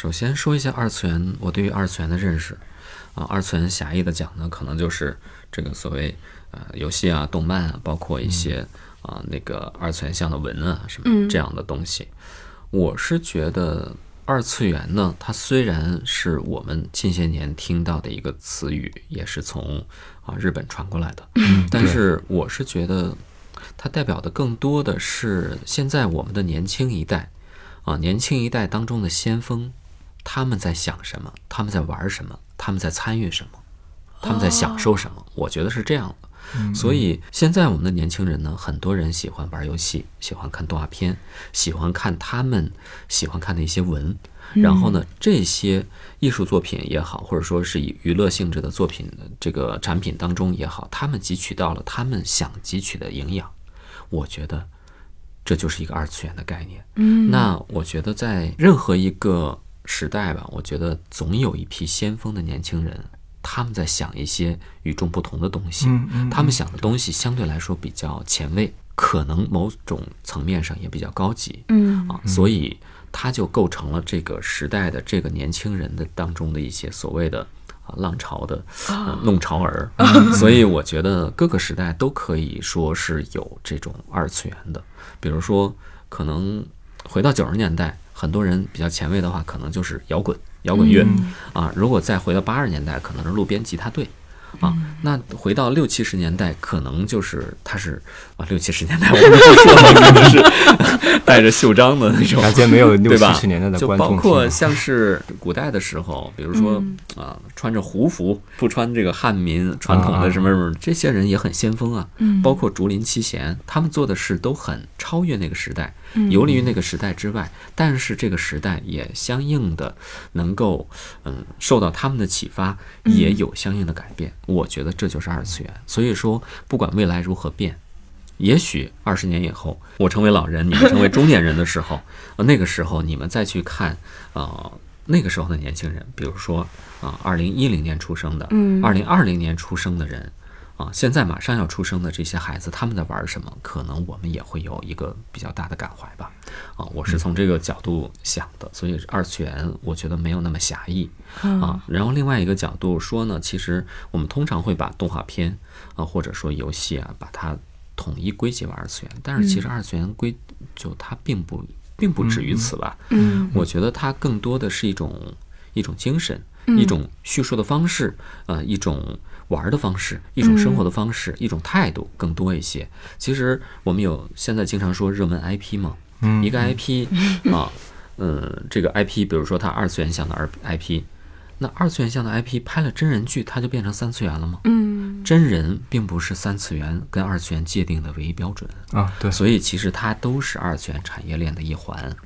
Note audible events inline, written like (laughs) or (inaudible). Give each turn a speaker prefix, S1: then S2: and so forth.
S1: 首先说一下二次元，我对于二次元的认识。啊，二次元狭义的讲呢，可能就是这个所谓呃游戏啊、动漫啊，包括一些啊那个二次元向的文啊什么这样的东西。我是觉得二次元呢，它虽然是我们近些年听到的一个词语，也是从啊日本传过来的，但是我是觉得它代表的更多的是现在我们的年轻一代啊，年轻一代当中的先锋，他们在想什么，他们在玩什么，他们在参与什么，他们在享受什么，我觉得是这样的。所以现在我们的年轻人呢，很多人喜欢玩游戏，喜欢看动画片，喜欢看他们喜欢看的一些文。然后呢，这些艺术作品也好，或者说是以娱乐性质的作品的这个产品当中也好，他们汲取到了他们想汲取的营养。我觉得这就是一个二次元的概念。
S2: 嗯，
S1: 那我觉得在任何一个时代吧，我觉得总有一批先锋的年轻人。他们在想一些与众不同的东西，他们想的东西相对来说比较前卫，可能某种层面上也比较高级，
S2: 嗯
S1: 啊，所以它就构成了这个时代的这个年轻人的当中的一些所谓的啊浪潮的弄潮儿，所以我觉得各个时代都可以说是有这种二次元的，比如说可能回到九十年代，很多人比较前卫的话，可能就是摇滚。摇滚乐啊，如果再回到八十年代，可能是路边吉他队啊。那回到六七十年代，可能就是他是啊，六七十年代我们是 (laughs) 带着袖章的那种，
S3: 感觉没有六
S1: 对吧
S3: 七十年代的
S1: 就
S3: 观众
S1: 包括像是古代的时候，比如说啊，穿着胡服，不穿这个汉民传统的什么什么，这些人也很先锋啊。
S2: 嗯
S1: 包括竹林七贤，他们做的事都很超越那个时代，
S2: 嗯
S1: 游离于那个时代之外。但是这个时代也相应的能够，嗯，受到他们的启发，也有相应的改变。我觉得这就是二次元。所以说，不管未来如何变，也许二十年以后，我成为老人，你们成为中年人的时候，(laughs) 呃，那个时候你们再去看，呃，那个时候的年轻人，比如说啊，二零一零年出生的，
S2: 嗯
S1: 二零二零年出生的人。啊，现在马上要出生的这些孩子，他们在玩什么？可能我们也会有一个比较大的感怀吧。啊，我是从这个角度想的，所以二次元我觉得没有那么狭义啊。然后另外一个角度说呢，其实我们通常会把动画片啊，或者说游戏啊，把它统一归结为二次元，但是其实二次元归就它并不并不止于此吧。
S2: 嗯
S1: 我觉得它更多的是一种一种精神，一种叙述的方式，呃，一种玩儿的方式，一种生活的方式，一种态度更多一些。其实我们有现在经常说热门 IP 嘛，
S3: 嗯
S1: 一个 IP 啊，呃，这个 IP，比如说它二次元向的 IP，那二次元向的 IP 拍了真人剧，它就变成三次元了吗？
S2: 嗯
S1: 真人并不是三次元跟二次元界定的唯一标准。
S3: 啊，对，
S1: 所以其实它都是二次元产业链的一环